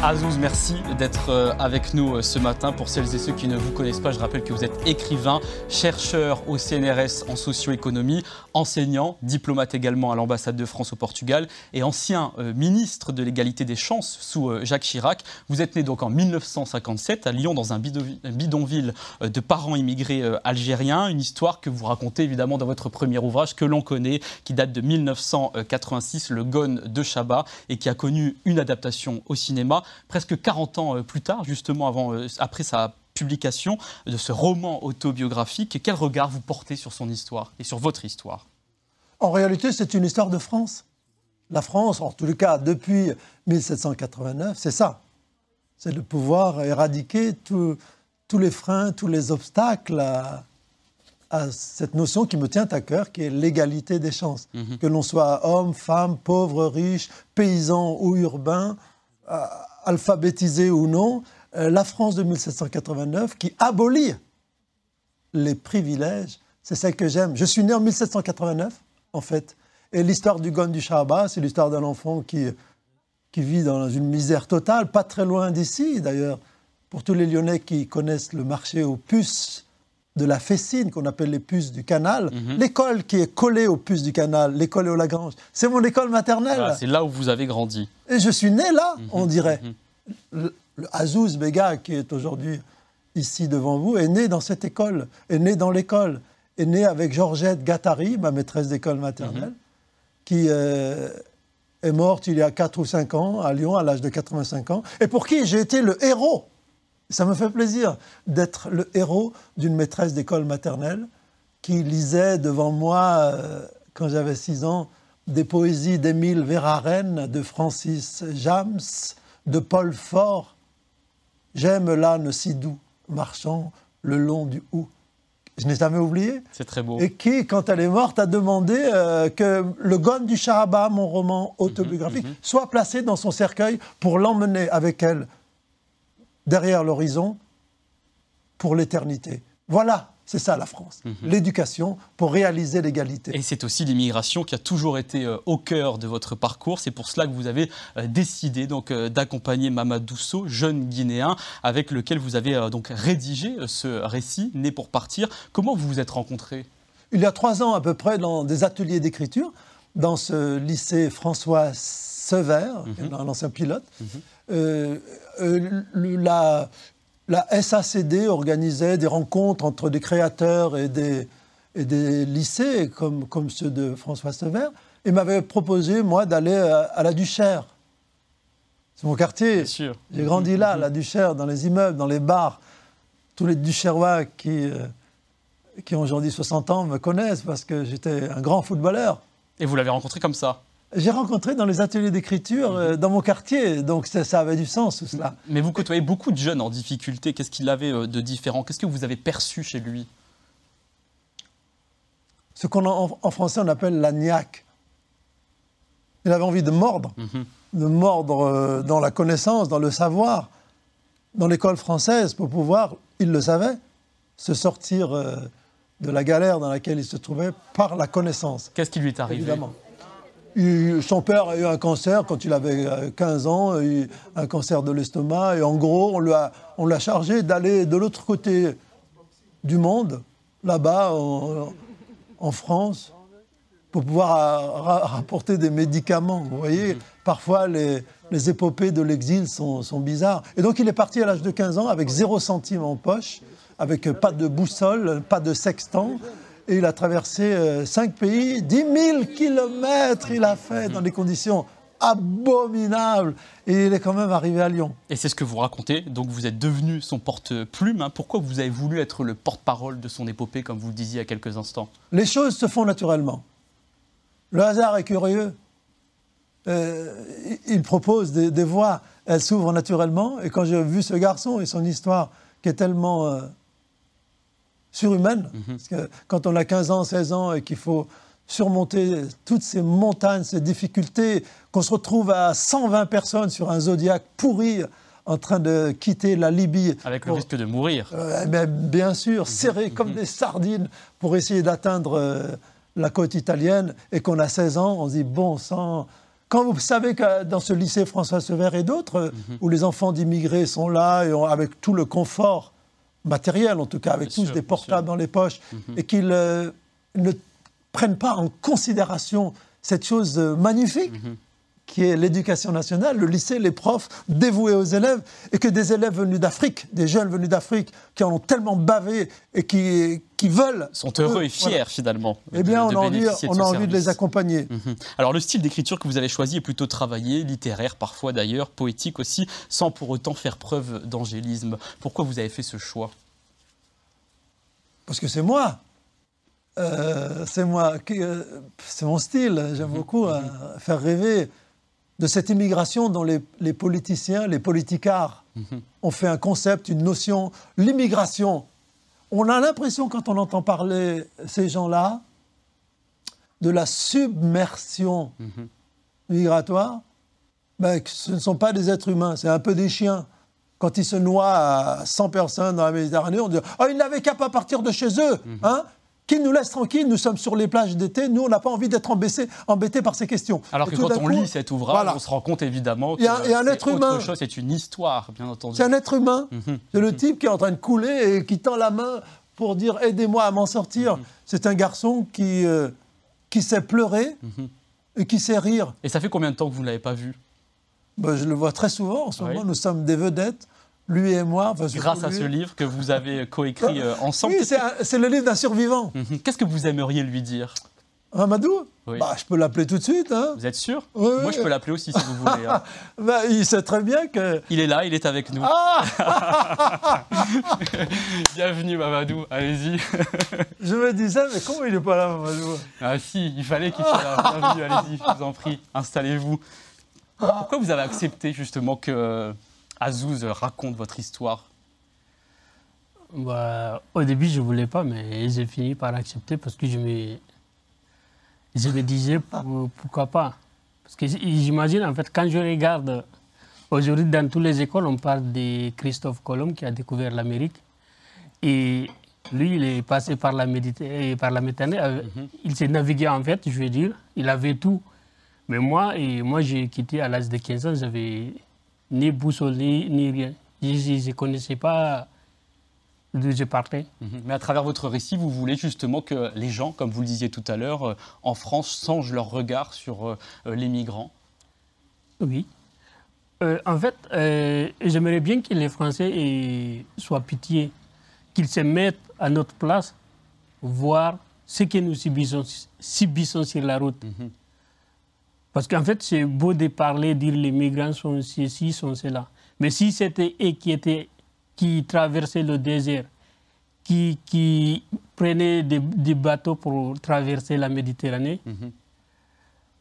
Azouz, merci d'être euh, avec nous euh, ce matin. Pour celles et ceux qui ne vous connaissent pas, je rappelle que vous êtes écrivain, chercheur au CNRS en socio-économie, enseignant, diplomate également à l'ambassade de France au Portugal et ancien euh, ministre de l'égalité des chances sous Jacques Chirac. Vous êtes né donc en 1957 à Lyon dans un bidonville de parents immigrés algériens. Une histoire que vous racontez évidemment dans votre premier ouvrage que l'on connaît, qui date de 1986, Le Gone de Chabat, et qui a connu une adaptation au cinéma presque 40 ans euh, plus tard, justement avant, euh, après sa publication de ce roman autobiographique. Quel regard vous portez sur son histoire et sur votre histoire? En réalité, c'est une histoire de France. La France, en les cas, depuis 1789, c'est ça. C'est de pouvoir éradiquer tous les freins, tous les obstacles à, cette notion qui me tient à cœur, qui est l'égalité des chances. Mhm. Que l'on soit homme, femme, pauvre, riche, paysan ou urbain, euh, alphabétisé ou non, euh, la France de 1789 qui abolit les privilèges. C'est celle que j'aime. Je suis né en 1789, en fait. Et l'histoire du Gon du Shahaba, c'est l'histoire d'un enfant qui, qui vit dans une misère totale, pas très loin d'ici d'ailleurs. Pour tous les Lyonnais qui connaissent le marché aux puces de la Fessine, qu'on appelle les puces du canal, mhm. l'école qui est collée aux puces du canal, l'école au Lagrange, c'est mon école maternelle. c'est là où vous avez grandi. Et je suis né là, mhm. on dirait. Mhm. Le, Azouz Bega, qui est aujourd'hui ici devant vous, est né dans cette école, est né dans l'école, est né avec Georgette Gattari, ma maîtresse d'école maternelle, qui euh, est morte il y a 4 ou 5 ans à Lyon, à l'âge de 85 ans, et pour qui j'ai été le héros ça me fait plaisir d'être le héros d'une maîtresse d'école maternelle qui lisait devant moi, euh, quand j'avais 6 ans, des poésies d'Émile Verhaeren, de Francis James, de Paul Fort. J'aime l'âne si doux, marchant le long du hou. Je n'ai jamais oublié. C'est très beau. Et qui, quand elle est morte, a demandé euh, que le Gon du Charaba, mon roman autobiographique, mhm, mhm. soit placé dans son cercueil pour l'emmener avec elle derrière l'horizon pour l'éternité. Voilà, c'est ça la France. Mhm. L'éducation pour réaliser l'égalité. Et c'est aussi l'immigration qui a toujours été euh, au cœur de votre parcours. C'est pour cela que vous avez euh, décidé donc euh, d'accompagner Mamadou Dousso, jeune Guinéen, avec lequel vous avez donc rédigé ce récit, Né pour partir. Comment vous vous êtes rencontrés? Il y a trois ans à peu près, dans des ateliers d'écriture, dans ce lycée François Sever, mm ancien pilote. Mhm. Euh, euh, la, la, SACD organisait des rencontres entre des créateurs et des, et des lycées, comme, comme ceux de François Sever, et m'avait proposé, moi, d'aller à, la Duchère. C'est mon quartier. J'ai grandi là, à la Duchère, dans les immeubles, dans les bars. Tous les Duchérois qui, euh, qui ont aujourd'hui 60 ans me connaissent parce que j'étais un grand footballeur. Et vous l'avez rencontré comme ça? J'ai rencontré dans les ateliers d'écriture euh, dans mon quartier, donc ça, avait du sens tout cela. Mais vous côtoyez beaucoup de jeunes en difficulté. Qu'est-ce qu'il avait euh, de différent? Qu'est-ce que vous avez perçu chez lui? Ce qu'on en, français on appelle la niaque. Il avait envie de mordre, mhm. de mordre euh, dans la connaissance, dans le savoir, dans l'école française pour pouvoir, il le savait, se sortir de la galère dans laquelle il se trouvait par la connaissance. Qu'est-ce qui lui est arrivé? Évidemment son père a eu un cancer quand il avait 15 euh, ans, un cancer de l'estomac, et en gros, on l'a, on chargé d'aller de l'autre côté du monde, là-bas, en, France, pour pouvoir rapporter des médicaments. Vous voyez, parfois les, les épopées de l'exil sont, sont, bizarres. Et donc il est parti à l'âge de 15 ans avec zéro centime en poche, avec pas de boussole, pas de sextant, et il a traversé euh, cinq pays, 10 000 kilomètres il a fait dans des conditions abominables. Et il est quand même arrivé à Lyon. Et c'est ce que vous racontez. Donc vous êtes devenu son porte-plume. Hein. Pourquoi vous avez voulu être le porte-parole de son épopée, comme vous le disiez il y a quelques instants? Les choses se font naturellement. Le hasard est curieux. Euh, il propose des, voies, elles s'ouvrent naturellement. Et quand j'ai vu ce garçon et son histoire qui est tellement euh, surhumaine. Mhm. Parce que quand on a 15 ans, 16 ans et qu'il faut surmonter toutes ces montagnes, ces difficultés, qu'on se retrouve à 120 personnes sur un zodiaque pourri en train de quitter la Libye. Avec le risque de mourir. Euh, eh bien sûr, mhm. serrés comme mhm. des sardines pour essayer d'atteindre euh, la côte italienne et qu'on a 16 ans, on se dit bon sang. Quand vous savez que dans ce lycée François Sever et d'autres, où les enfants d'immigrés sont là et avec tout le confort matériel, en tout cas, avec tous des portables dans les poches, et qu'ils euh, ne prennent pas en considération cette chose magnifique qui est l'éducation nationale, le lycée, les profs dévoués aux élèves, et que des élèves venus d'Afrique, des jeunes venus d'Afrique, qui en ont tellement bavé et qui, qui veulent... Sont heureux et fiers finalement. Eh bien, on, a envie, on a envie de les accompagner. Mhm. Alors le style d'écriture que vous avez choisi est plutôt travaillé, littéraire parfois d'ailleurs, poétique aussi, sans pour autant faire preuve d'angélisme. Pourquoi vous avez fait ce choix? Parce que c'est moi. Euh, c'est moi, euh, c'est mon style. J'aime mhm. beaucoup euh, faire rêver de cette immigration dont les, politiciens, les politicards mhm. ont fait un concept, une notion, l'immigration. On a l'impression, quand on entend parler ces gens-là, de la submersion mhm. migratoire, ben, que ce ne sont pas des êtres humains, c'est un peu des chiens. Quand ils se noient à 100 personnes dans la Méditerranée, on dit « Oh, ils n'avaient qu'à pas partir de chez eux mhm. hein qu'ils nous laissent tranquilles, nous sommes sur les plages d'été, nous on n'a pas envie d'être embêtés par ces questions. Alors que quand on lit cet ouvrage, on se rend compte évidemment que c'est un être humain. autre chose, c'est une histoire, bien entendu. C'est un être humain, mhm. c'est le type qui est en train de couler et qui tend la main pour dire aidez-moi à m'en sortir. Mhm. C'est un garçon qui, euh, qui sait pleurer mhm. et qui sait rire. Et ça fait combien de temps que vous ne l'avez pas vu? Ben, Je le vois très souvent en ce moment, nous sommes des vedettes lui et moi. Grâce à ce livre que vous avez coécrit euh, ensemble. Oui, c'est le livre d'un survivant. Mhm. Qu'est-ce que vous aimeriez lui dire Amadou bah, Je peux l'appeler tout de suite. Hein. Vous êtes sûr Moi, je peux l'appeler aussi si vous voulez. Hein. bah, il sait très bien que. Il est là, il est avec nous. Ah Bienvenue, Mamadou, allez-y. je me disais, mais comment il n'est pas là, Mamadou Ah, si, il fallait qu'il soit là. Bienvenue, allez-y, je vous en prie, installez-vous. Pourquoi vous avez accepté justement que Azouz raconte votre histoire bah, Au début, je ne voulais pas, mais j'ai fini par accepter parce que je me, je me disais pourquoi pas? Parce que j'imagine, en fait, quand je regarde aujourd'hui dans toutes les écoles, on parle de Christophe Colomb qui a découvert l'Amérique. Et lui, il est passé par la Méditerranée. Par la Méditerranée euh, mhm. Il s'est navigué, en fait, je veux dire. Il avait tout. Mais moi, et moi j'ai quitté à l'âge de 15 ans, j'avais ni boussole, ni, rien. Je ne connaissais pas d'où je partais. Mhm. Mais à travers votre récit, vous voulez justement que les gens, comme vous le disiez tout à l'heure, euh, en France, changent leur regard sur euh, euh, les migrants? Oui. en fait, j'aimerais bien que les Français soient pitié, qu'ils se mettent à notre place, voir ce que nous subissons, subissons sur la route. Mhm. Parce qu'en fait, c'est beau de parler, dire les migrants sont ceci, sont cela. Mais si c'était eux qui, qui traversaient le désert, qui, qui prenaient des, bateaux pour traverser la Méditerranée, mhm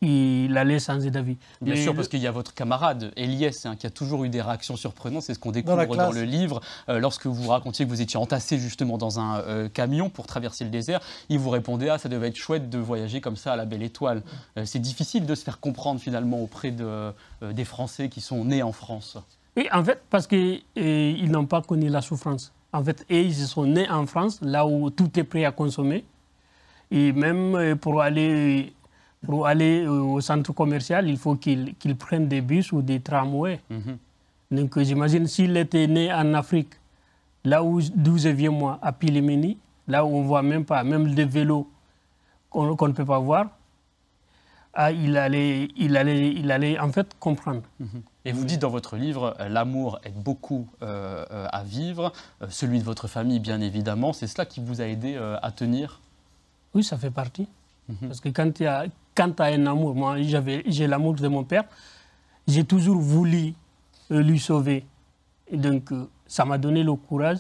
il allait changer d'avis. Bien sûr, parce qu'il y a votre camarade, Eliès, hein, qui a toujours eu des réactions surprenantes. C'est ce qu'on découvre dans, le livre. Euh, lorsque vous racontiez que vous étiez entassé justement dans un euh, camion pour traverser le désert, il vous répondait Ah, ça devait être chouette de voyager comme ça à la belle étoile. Euh, c'est difficile de se faire comprendre finalement auprès de, des Français qui sont nés en France. Oui, en fait, parce qu'ils n'ont pas connu la souffrance. En fait, et ils sont nés en France, là où tout est prêt à consommer. Et même pour aller pour aller euh, au centre commercial, il faut qu'il prenne des bus ou des tramways. Mhm. Donc j'imagine s'il était né en Afrique, là où d'où je viens moi, à Pilimeni, là où on ne voit même pas, même des vélos qu'on ne peut pas voir, ah, il, allait, il, allait, il allait en fait comprendre. Mhm. Et vous dites dans votre livre, euh, l'amour aide beaucoup euh, à vivre, celui de votre famille bien évidemment. C'est cela qui vous a aidé à tenir? Oui, ça fait partie. Mhm. Parce que quand il y a, quant à un amour, moi j'ai l'amour de mon père, j'ai toujours voulu euh, lui sauver. Et donc euh, ça m'a donné le courage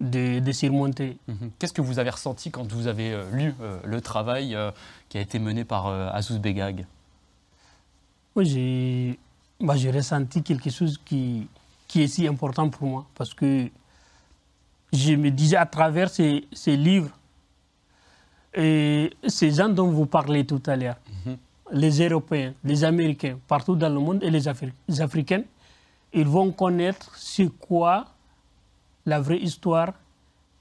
de, surmonter. Mhm. Qu'est-ce que vous avez ressenti quand vous avez euh, lu le travail qui a été mené par Azouz Begag? Oui, bah, j'ai ressenti quelque chose qui, qui est si important pour moi. Parce que je me disais à travers ces livres, Et ces gens dont vous parlez tout à l'heure, Mhm. les Européens, les Américains, partout dans le monde, et les, Afri- les Africains, ils vont connaître c'est quoi la vraie histoire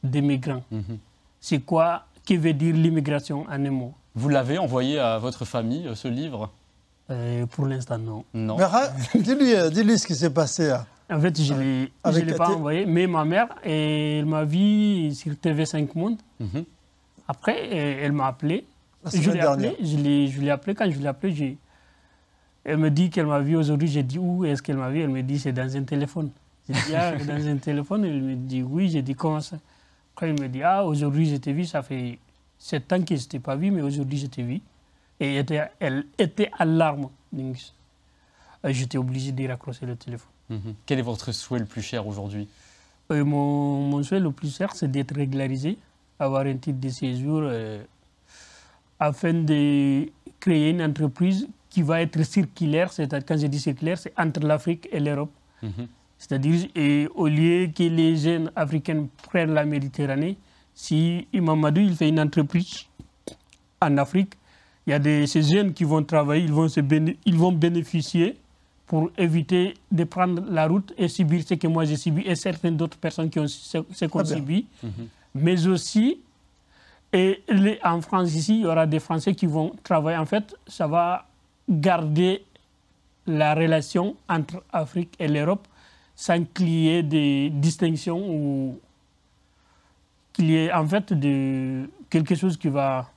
des migrants. Mhm. C'est quoi, qui veut dire l'immigration en un mot? Vous l'avez envoyé à votre famille, euh, ce livre? Euh, pour l'instant, non. Non. Dis-lui, euh, dis-lui ce qui s'est passé. hein. En fait, je ne l'ai pas envoyé, mais ma mère, elle m'a vu sur TV5 Monde. Mhm. Après, elle m'a appelé. La Je l'ai appelé, je l'ai, je l'ai appelé. Quand je l'ai appelé, j'ai- elle me dit qu'elle m'a vu aujourd'hui. J'ai dit où est-ce qu'elle m'a vu? Elle me dit c'est dans un téléphone. J'ai dit ah, dans un téléphone. Elle me dit oui. J'ai dit comment ça? Après, elle me dit ah, aujourd'hui je t'ai vu. Ça fait sept ans que je ne t'ai pas vu, mais aujourd'hui je t'ai vu. Et elle était, elle était à larmes. Donc, euh, j'étais obligé de raccrocher le téléphone. Mhm. Quel est votre souhait le plus cher aujourd'hui? Euh, mon, mon souhait le plus cher, c'est d'être régularisé, avoir un titre de séjour, euh, afin de créer une entreprise qui va être circulaire. C'est-à-dire, quand je dis circulaire, c'est entre l'Afrique et l'Europe. Mhm. C'est-à-dire, au lieu que les jeunes africains prennent la Méditerranée, si Mamadou il fait une entreprise en Afrique, il y a des, ces jeunes qui vont travailler, ils vont, se béné- ils vont bénéficier pour éviter de prendre la route et subir ce que moi j'ai subi et certaines d'autres personnes qui ont ce, ce qu'on Très bien. subit. Mhm. Mais aussi, et les- en France ici, il y aura des Français qui vont travailler. En fait, ça va garder la relation entre Afrique et l'Europe sans qu'il y ait des distinctions ou qu'il y ait en fait de, quelque chose qui va,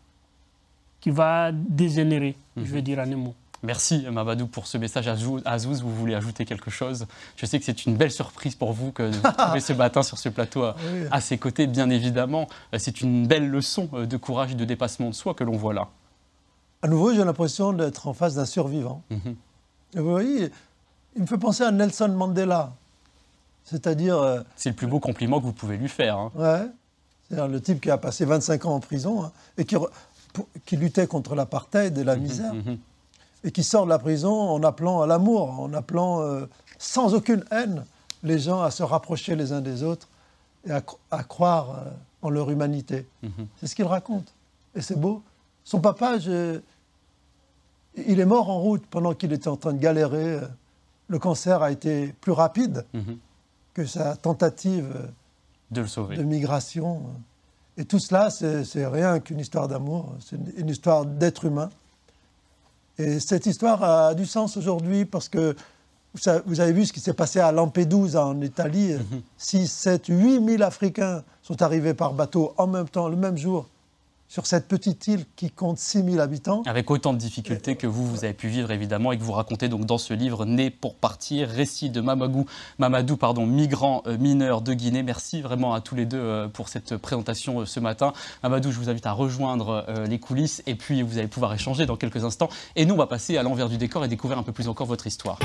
qui va dégénérer, je veux dire en un mot. Merci Mamadou pour ce message. Azou- Azouz, vous voulez ajouter quelque chose? Je sais que c'est une belle surprise pour vous que de vous trouver ce matin sur ce plateau à, Oui. à ses côtés, bien évidemment. Euh, C'est une belle leçon euh, de courage et de dépassement de soi que l'on voit là. À nouveau, j'ai l'impression d'être en face d'un survivant. Mhm. Et vous voyez, il me fait penser à Nelson Mandela. C'est-à-dire, euh, C'est le plus beau compliment que vous pouvez lui faire. hein. ouais, c'est-à-dire le type qui a passé 25 ans en prison hein, et qui, re- pour- qui luttait contre l'apartheid et la misère. Mhm. Et qui sort de la prison en appelant à l'amour, en appelant euh, sans aucune haine les gens à se rapprocher les uns des autres et à, cro- à croire euh, en leur humanité. Mhm. C'est ce qu'il raconte. Et c'est beau. Son papa, je- il est mort en route pendant qu'il était en train de galérer. Euh, Le cancer a été plus rapide Mhm. que sa tentative De le sauver. de migration. Et tout cela, c'est c'est rien qu'une histoire d'amour, c'est une, une histoire d'être humain. Et cette histoire a du sens aujourd'hui parce que vous avez vu ce qui s'est passé à Lampedusa en Italie. 6, 7, 8 000 Africains sont arrivés par bateau en même temps, le même jour, sur cette petite île qui compte 6 000 habitants. Avec autant de difficultés que vous, vous avez pu vivre évidemment et que vous racontez donc dans ce livre Né pour partir, récit de Mamagou, Mamadou, pardon, migrant euh, mineur de Guinée. Merci vraiment à tous les deux euh, pour cette présentation euh, ce matin. Mamadou, je vous invite à rejoindre les coulisses et puis vous allez pouvoir échanger dans quelques instants. Et nous, on va passer à l'envers du décor et découvrir un peu plus encore votre histoire.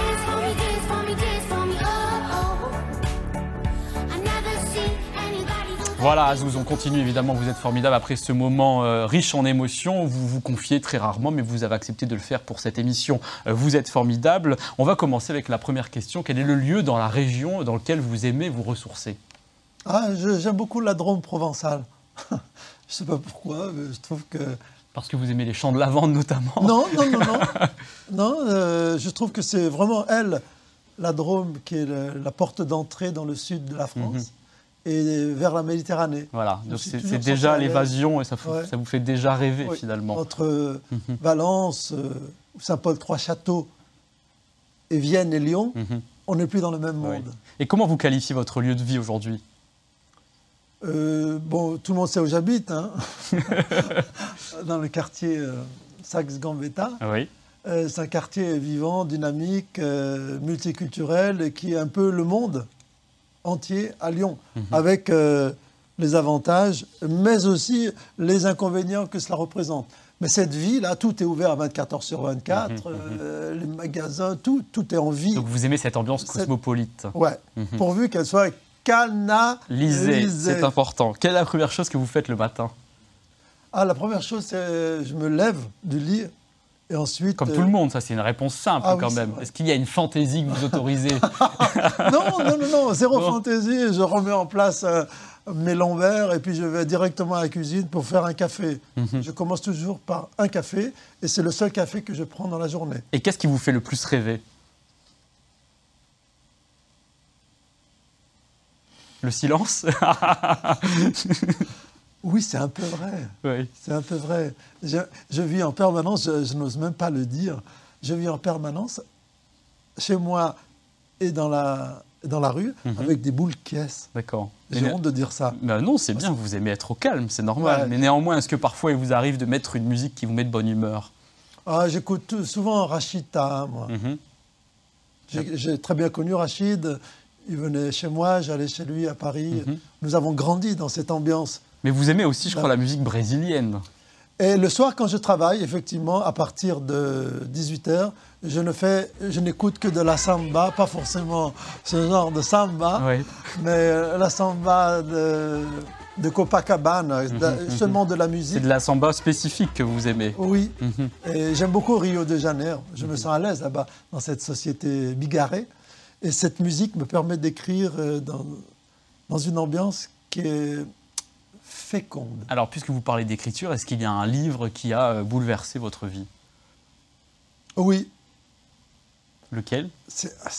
Voilà, Azouz, on continue évidemment. Vous êtes formidable après ce moment euh, riche en émotions. Vous vous confiez très rarement, mais vous avez accepté de le faire pour cette émission. Euh, vous êtes formidable. On va commencer avec la première question. Quel est le lieu dans la région dans lequel vous aimez vous ressourcer? Ah, j'aime beaucoup la Drôme provençale. je ne sais pas pourquoi, mais je trouve que Parce que vous aimez les champs de lavande notamment. Non, non, non, non. non euh, je trouve que c'est vraiment elle, la Drôme, qui est le- la porte d'entrée dans le sud de la France et vers la Méditerranée. Voilà, donc c'est déjà l'évasion et ça, vous- Ouais. ça vous fait déjà rêver Oui, finalement. Entre euh, Valence, euh, Saint-Paul-Trois-Châteaux et Vienne et Lyon, Mhm. on n'est plus dans le même Oui. monde. Et comment vous qualifiez votre lieu de vie aujourd'hui? Euh, bon, tout le monde sait où j'habite, hein. dans le quartier euh, Saxe-Gambetta. Oui. Euh, c'est un quartier vivant, dynamique, multiculturel, et qui est un peu le monde entier à Lyon, avec euh, les avantages, mais aussi les inconvénients que cela représente. Mais cette vie-là, tout est ouvert à 24 heures sur 24, euh, les magasins, tout, tout est en vie. Donc vous aimez cette ambiance cosmopolite. Ouais, pourvu qu'elle soit canalisée. c'est important. Quelle est la première chose que vous faites le matin? Ah, la première chose, c'est je me lève du lit et ensuite. Comme euh, tout le monde, ça c'est une réponse simple Ah quand même. Est-ce qu'il y a une fantaisie que vous autorisez Non, non, non, non, zéro fantaisie. Je remets en place un, mes verres et puis je vais directement à la cuisine pour faire un café. Mhm. Je commence toujours par un café et c'est le seul café que je prends dans la journée. Et qu'est-ce qui vous fait le plus rêver? Le silence? Oui, c'est un peu vrai. Oui. C'est un peu vrai. Je, je vis en permanence, je, je n'ose même pas le dire, je vis en permanence chez moi et dans la, dans la rue Mhm. avec des boules qui caissent. D'accord. J'ai honte de dire ça. Bah non, c'est bien, vous aimez être au calme, c'est normal. Ouais. Mais néanmoins, est-ce que parfois il vous arrive de mettre une musique qui vous met de bonne humeur? Ah, J'écoute souvent Rachid Taha, moi. Mhm. J'ai j'ai très bien connu Rachid. Il venait chez moi, j'allais chez lui à Paris. Mhm. Nous avons grandi dans cette ambiance. Mais vous aimez aussi, je crois, la musique brésilienne. Et le soir, quand je travaille, effectivement, à partir de 18h, je ne fais, je n'écoute que de la samba, pas forcément ce genre de samba, Oui. mais euh, la samba de, de Copacabana, de- seulement de la C'est musique. de la samba spécifique que vous aimez. Oui, Mhm. et j'aime beaucoup Rio de Janeiro. Je me sens à l'aise là-bas, dans cette société bigarrée. Et cette musique me permet d'écrire euh, dans, dans une ambiance qui est féconde. Alors, puisque vous parlez d'écriture, est-ce qu'il y a un livre qui a euh, bouleversé votre vie? Oui, Lequel? Ah,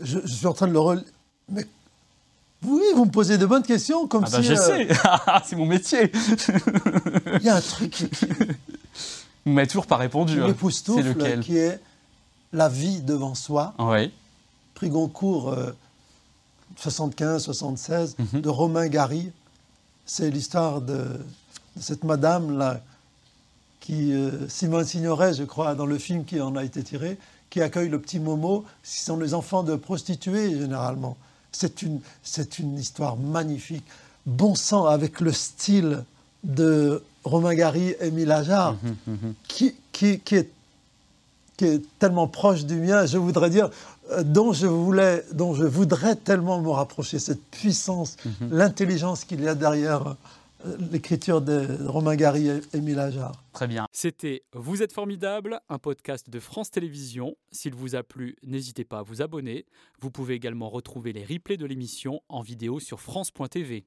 je, je suis en train de le relire. Mais oui, vous me posez de bonnes questions, comme Ah bah si je euh, sais, c'est mon métier. il y a un truc qui, Vous m'avez toujours pas répondu. hein. C'est lequel? qui est La vie devant soi, Oui. prix Goncourt 75-76 Mhm. de Romain Gary. C'est l'histoire de, de cette madame-là, qui, euh, Simone Signoret, je crois, dans le film qui en a été tiré, qui accueille le petit Momo, ce sont les enfants de prostituées généralement. C'est une, c'est une histoire magnifique. Bon sang avec le style de Romain Gary et Émile Ajar, Mhm, mhm. qui, qui, qui est, qui est tellement proche du mien, je voudrais dire, euh, dont je, voulais, dont je voudrais tellement me rapprocher, cette puissance, Mhm. l'intelligence qu'il y a derrière euh, l'écriture de Romain Gary et Émile Ajar. Très bien. C'était Vous êtes formidable, un podcast de France Télévisions. S'il vous a plu, n'hésitez pas à vous abonner. Vous pouvez également retrouver les replays de l'émission en vidéo sur France.tv.